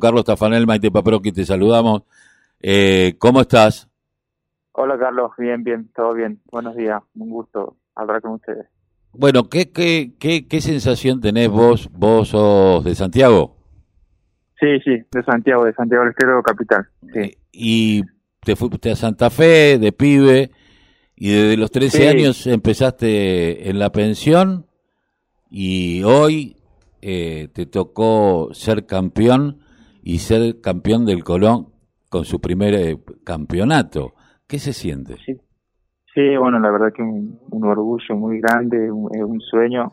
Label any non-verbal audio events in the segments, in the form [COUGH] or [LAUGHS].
Carlos Tafanel, Maite Paproqui, te saludamos. Eh, ¿Cómo estás? Hola Carlos, bien, bien, todo bien. Buenos días, un gusto hablar con ustedes. Bueno, ¿qué, qué, qué, qué sensación tenés vos? ¿Vos sos de Santiago? Sí, sí, de Santiago, de Santiago del Estero, capital. Sí. Y te fuiste a Santa Fe de pibe y desde los 13 Sí. años empezaste en la pensión y hoy eh, te tocó ser campeón y ser campeón del Colón con su primer eh, campeonato. ¿Qué se siente? Sí. Sí, bueno, la verdad que un, orgullo muy grande, un, es un sueño,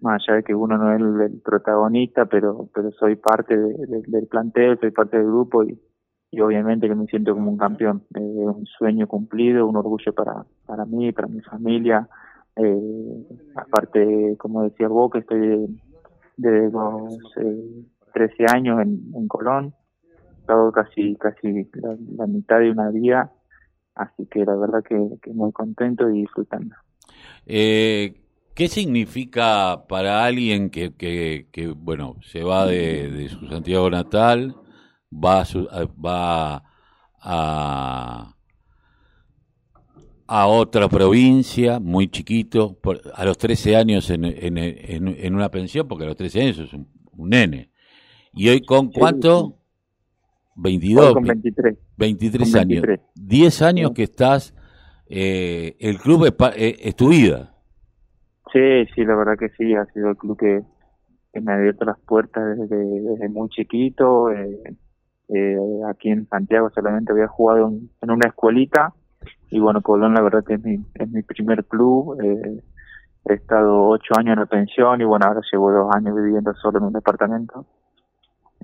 más allá de que uno no es el, protagonista, pero pero soy parte de- de- del plantel, soy parte del grupo y, obviamente que me siento como un campeón. Es un sueño cumplido, un orgullo para, para mí, para mi familia. Eh, aparte, como decía vos, que estoy de, de los eh, 13 años en, en Colón, estado casi, casi la, mitad de una vida Así que la verdad que, muy contento y disfrutando. Eh, ¿Qué significa para alguien que, que, bueno, se va de, su Santiago natal, va a, su- va a, a otra provincia, muy chiquito, por- a los 13 años en, en, en, una pensión, porque a los 13 años es un nene. ¿Y hoy con cuánto? sí. 22, Hoy con 23. 23 con años. 23. 10 años Sí. que estás, eh, el club es, eh, es tu vida. Sí, sí, la verdad que sí, ha sido el club que, que me ha abierto las puertas desde, desde muy chiquito. Eh, eh, aquí en Santiago solamente había jugado en, en una escuelita y bueno, Colón la verdad que es mi, es mi primer club. Eh, he estado ocho años en la pensión y bueno, ahora llevo dos años viviendo solo en un departamento.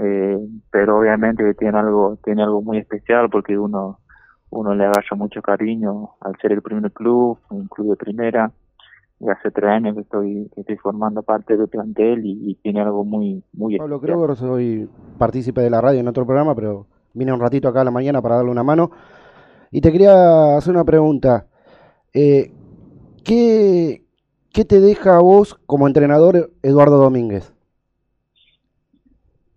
Eh, pero obviamente que tiene algo, tiene algo muy especial porque uno, uno le agarra mucho cariño al ser el primer club, un club de primera y hace tres años que estoy, que estoy formando parte del plantel y, y tiene algo muy, muy Pablo especial. Kroger, soy partícipe de la radio en otro programa, pero vine un ratito acá a la mañana para darle una mano. Y te quería hacer una pregunta. Eh, ¿qué, ¿Qué te deja a vos como entrenador Eduardo Domínguez?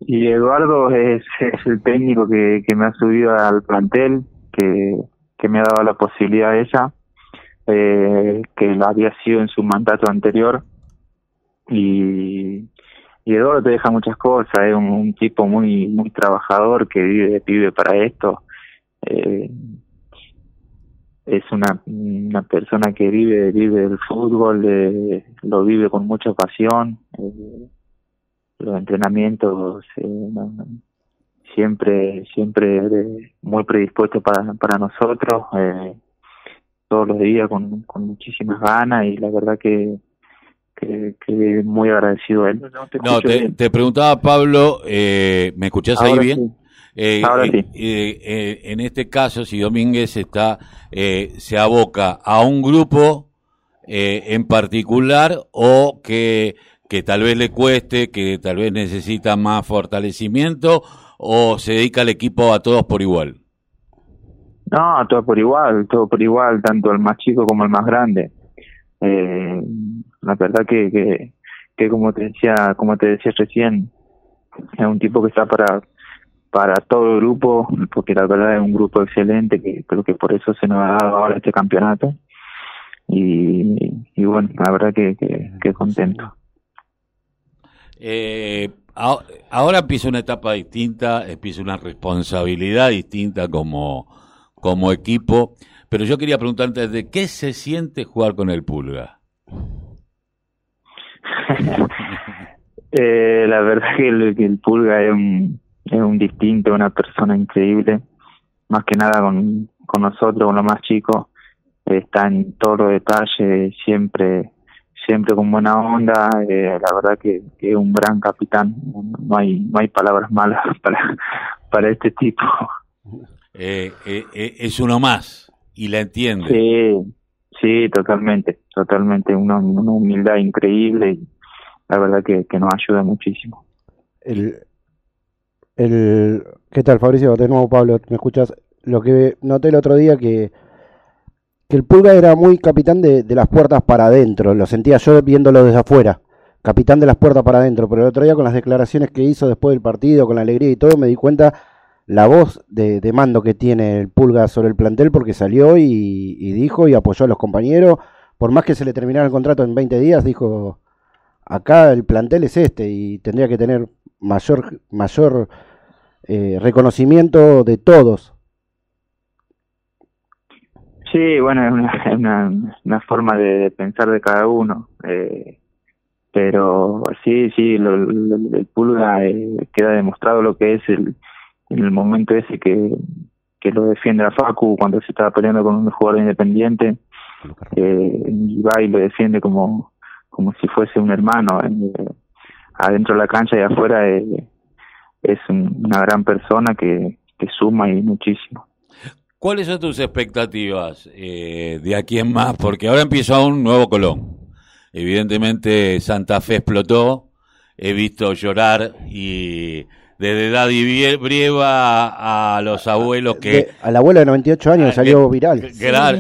Y Eduardo es, el técnico que, que me ha subido al plantel, que, que me ha dado la posibilidad ella, eh, que lo había sido en su mandato anterior. Y, y Eduardo te deja muchas cosas, es un, un tipo muy muy trabajador que vive, vive para esto. Eh, es una, una persona que vive vive el fútbol, eh, lo vive con mucha pasión. eh, los entrenamientos eh, siempre siempre eh, muy predispuesto para para nosotros eh, todos los días con, con muchísimas ganas y la verdad que que, que muy agradecido a él No, te, preguntaba Pablo, eh, ¿me escuchás ahí bien? sí. Eh, Ahora eh, sí. eh, eh, en este caso, si Domínguez está, eh, se aboca a un grupo eh, en particular o que, que tal vez le cueste, que tal vez necesita más fortalecimiento o se dedica al equipo a todos por igual. No, todo por igual, todo por igual, tanto el más chico como el más grande. Eh, la verdad que, que, que como te decía, como te decía recién, es un tipo que está para para todo el grupo, porque la verdad es un grupo excelente, que creo que por eso se nos ha dado ahora este campeonato. Y, y bueno, la verdad que, que, que contento. Eh, ahora empieza una etapa distinta, empieza una responsabilidad distinta como, como equipo, pero yo quería preguntarte, ¿de qué se siente jugar con el Pulga? [LAUGHS] Eh, la verdad que el, el Pulga es un, es un distinto, una persona increíble, más que nada con, con nosotros, con los más chicos, está en todos los detalles, siempre siempre con buena onda, eh, la verdad que, que es un gran capitán, no hay no hay palabras malas [LAUGHS] para para este tipo. Eh, eh, eh, es uno más y la entiende. Sí, sí, totalmente, totalmente, una, una humildad increíble y la verdad que, que nos ayuda muchísimo. El, el, ¿Qué tal, Fabricio? De nuevo, Pablo, ¿me escuchas? Lo que noté el otro día que, que el Pulga era muy capitán de, las puertas para adentro, lo sentía yo viéndolo desde afuera. capitán de las puertas para adentro, pero el otro día con las declaraciones que hizo después del partido, con la alegría y todo, me di cuenta la voz de, mando que tiene el Pulga sobre el plantel porque salió y, dijo y apoyó a los compañeros, por más que se le terminara el contrato en 20 días, dijo, acá el plantel es este y tendría que tener mayor, mayor eh, reconocimiento de todos. Sí, bueno, es una, una, forma de, pensar de cada uno. Eh, pero sí, sí, el Pulga eh, queda demostrado lo que es el, en el momento ese que, que lo defiende a Facu cuando se estaba peleando con un jugador independiente eh, y va y lo defiende como como si fuese un hermano eh, adentro de la cancha y afuera eh, es una gran persona que, que suma y muchísimo ¿Cuáles son tus expectativas de aquí en más? Porque ahora empieza un nuevo Colón. Evidentemente Santa Fe explotó, he visto llorar y desde Daddy Brieva a los abuelos que... al abuelo de 98 años ah, salió viral.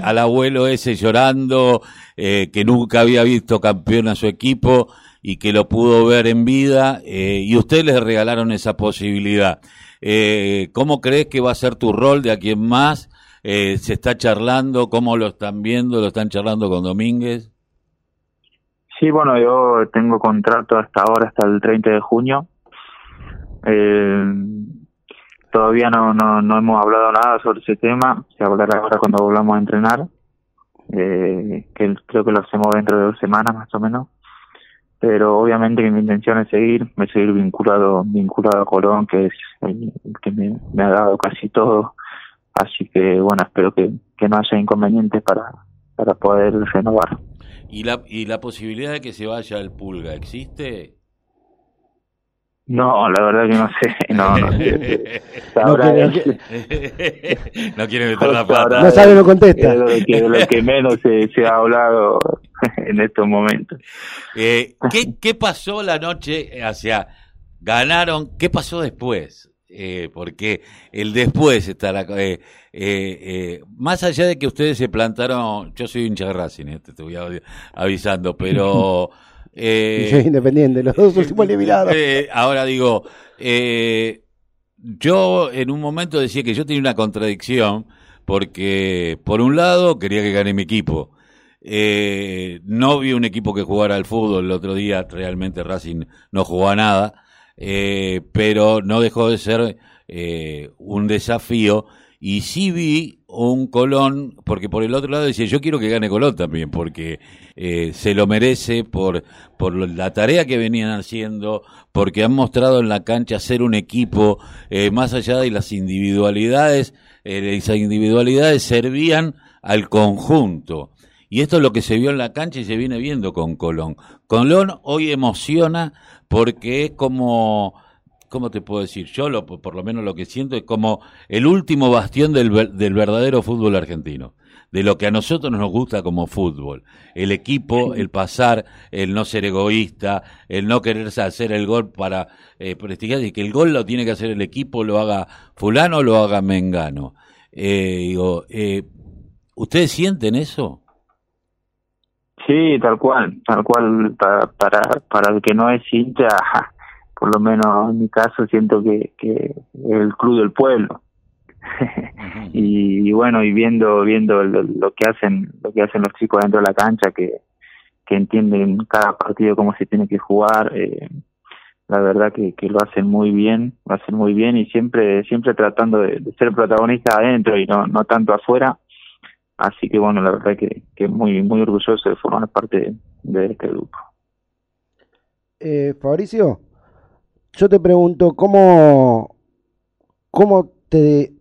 Al abuelo ese llorando, eh, que nunca había visto campeón a su equipo y que lo pudo ver en vida, eh, y ustedes les regalaron esa posibilidad. Eh, ¿Cómo crees que va a ser tu rol de aquí en más? ¿Se está charlando? ¿Cómo lo están viendo? ¿Lo están charlando con Domínguez? Sí, bueno, yo tengo contrato hasta ahora, hasta el 30 de junio. Eh, todavía no, no, no hemos hablado nada sobre ese tema, se hablará ahora cuando volvamos a entrenar, eh, que creo que lo hacemos dentro de dos semanas más o menos. Pero obviamente que mi intención es seguir, me seguir vinculado, vinculado a Colón, que es el, que me, ha dado casi todo. Así que bueno, espero que, que no haya inconvenientes para, para poder renovar. ¿Y la, ¿Y la posibilidad de que se vaya el Pulga existe? No, la verdad que no sé. [LAUGHS] No, no sé. [LAUGHS] [LAUGHS] no, quiere meter la pata. No sabe, no contesta. lo que, lo que menos se, se, ha hablado en estos momentos. Eh, ¿qué, ¿Qué pasó la noche hacia ganaron? ¿Qué pasó después? Eh, porque el después está la, eh, eh, más allá de que ustedes se plantaron, yo soy hincha de Racing, te voy avisando, pero [LAUGHS] Eh, independiente, los dos últimos eliminados. Eh, ahora digo, eh, yo en un momento decía que yo tenía una contradicción, porque por un lado quería que gane mi equipo. Eh, no vi un equipo que jugara al fútbol el otro día, realmente Racing no jugó a nada, eh, pero no dejó de ser eh, un desafío y sí vi un Colón, porque por el otro lado decía, yo quiero que gane Colón también, porque eh, se lo merece por, por la tarea que venían haciendo, porque han mostrado en la cancha ser un equipo, eh, más allá de las individualidades, eh, esas individualidades servían al conjunto. Y esto es lo que se vio en la cancha y se viene viendo con Colón. Colón hoy emociona porque es como ¿cómo te puedo decir? Yo, lo, por lo menos lo que siento es como el último bastión del, del verdadero fútbol argentino de lo que a nosotros nos gusta como fútbol. El equipo, el pasar, el no ser egoísta, el no querer hacer el gol para eh, prestigiar, y que el gol lo tiene que hacer el equipo, lo haga fulano o lo haga mengano. Eh, digo, eh, ¿ustedes sienten eso? Sí, tal cual, tal cual, para, para, para el que no es hincha, por lo menos en mi caso siento que, que el club del pueblo. [LAUGHS] Y, bueno y viendo viendo lo, que hacen lo que hacen los chicos dentro de la cancha que que entienden cada partido cómo se tiene que jugar eh, la verdad que, que lo hacen muy bien lo hacen muy bien y siempre siempre tratando de, ser protagonista adentro y no no tanto afuera así que bueno la verdad que, que muy muy orgulloso de formar parte de, este grupo eh, Fabricio yo te pregunto, ¿cómo, cómo te,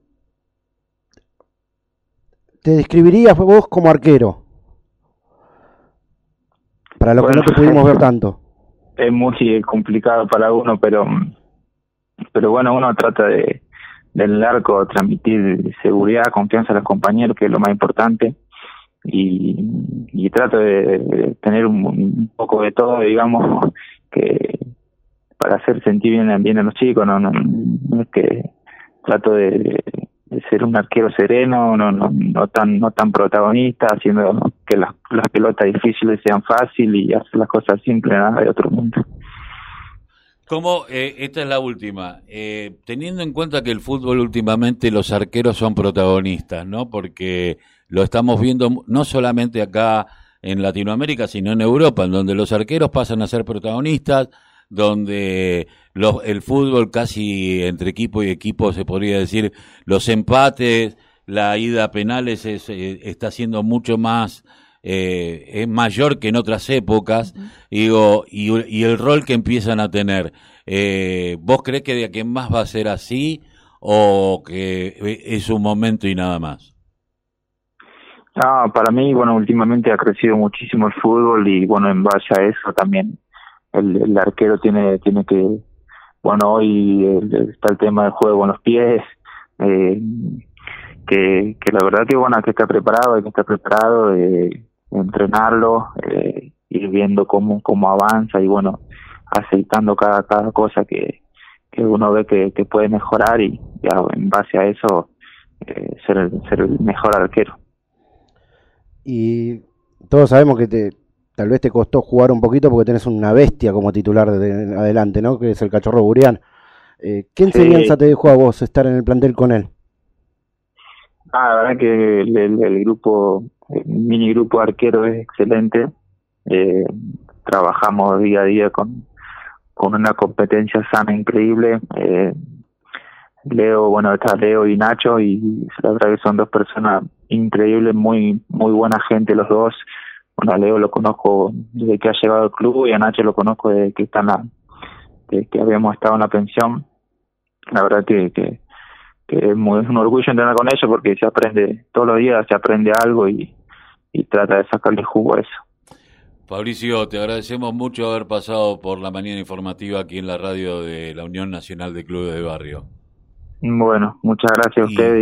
te describirías vos como arquero? Para lo que no te pudimos ver [LAUGHS] tanto. Es muy complicado para uno, pero pero bueno, uno trata de del arco transmitir seguridad, confianza a los compañeros, que es lo más importante, y, trato de, tener un, poco de todo, digamos, que, para hacer sentir bien, a los chicos, no, no, es que trato de, ser un arquero sereno, no, no, no tan no tan protagonista, haciendo que las, las pelotas difíciles sean fáciles y hacer las cosas simples, nada de otro mundo. Como eh, esta es la última, eh, teniendo en cuenta que el fútbol últimamente los arqueros son protagonistas, ¿no? Porque lo estamos viendo no solamente acá en Latinoamérica, sino en Europa, en donde los arqueros pasan a ser protagonistas, donde el fútbol casi entre equipo y equipo se podría decir los empates, la ida a penales es, eh, está siendo mucho más eh, es mayor que en otras épocas digo y, el rol que empiezan a tener eh, vos crees que de aquí más va a ser así o que es un momento y nada más no, para mí bueno últimamente ha crecido muchísimo el fútbol y bueno en base a eso también el, arquero tiene tiene que bueno hoy está el tema del juego en los pies eh, que, que la verdad que bueno que está preparado hay que estar preparado eh, entrenarlo eh, ir viendo cómo cómo avanza y bueno aceitando cada cada cosa que, que uno ve que, que puede mejorar y ya en base a eso eh, ser el, ser el mejor arquero y todos sabemos que te tal vez te costó jugar un poquito porque tenés una bestia como titular de adelante, ¿no? Que es el cachorro Burián. Eh, ¿Qué enseñanza te dejó a vos estar en el plantel con él? Ah, la verdad que el, grupo, el mini grupo arquero es excelente. Eh, trabajamos día a día con, con una competencia sana increíble. Eh, Leo, bueno, está Leo y Nacho y la verdad que son dos personas increíbles, muy muy buena gente los dos bueno, a Leo lo conozco desde que ha llegado al club y a Nacho lo conozco desde que está en la, que habíamos estado en la pensión. La verdad que, que, es, muy, un orgullo entrenar con ellos porque se aprende todos los días, se aprende algo y, y trata de sacarle jugo a eso. Fabricio, te agradecemos mucho haber pasado por la mañana informativa aquí en la radio de la Unión Nacional de Clubes de Barrio. Bueno, muchas gracias a ustedes.